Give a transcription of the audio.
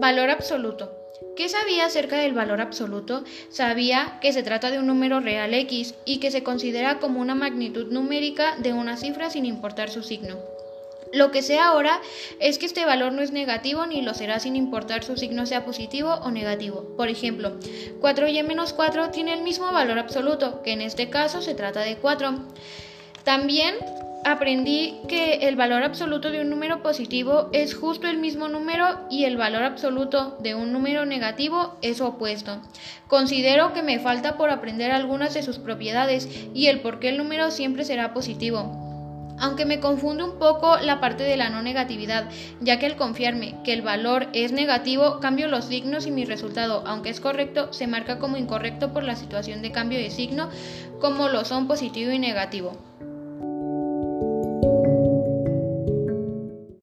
Valor absoluto. ¿Qué sabía acerca del valor absoluto? Sabía que se trata de un número real X y que se considera como una magnitud numérica de una cifra sin importar su signo. Lo que sé ahora es que este valor no es negativo ni lo será sin importar su signo sea positivo o negativo. Por ejemplo, 4y menos 4 tiene el mismo valor absoluto, que en este caso se trata de 4. También aprendí que el valor absoluto de un número positivo es justo el mismo número y el valor absoluto de un número negativo es opuesto. Considero que me falta por aprender algunas de sus propiedades y el por qué el número siempre será positivo. Aunque me confunde un poco la parte de la no negatividad, ya que al confiarme que el valor es negativo, cambio los signos y mi resultado, aunque es correcto, se marca como incorrecto por la situación de cambio de signo, como lo son positivo y negativo.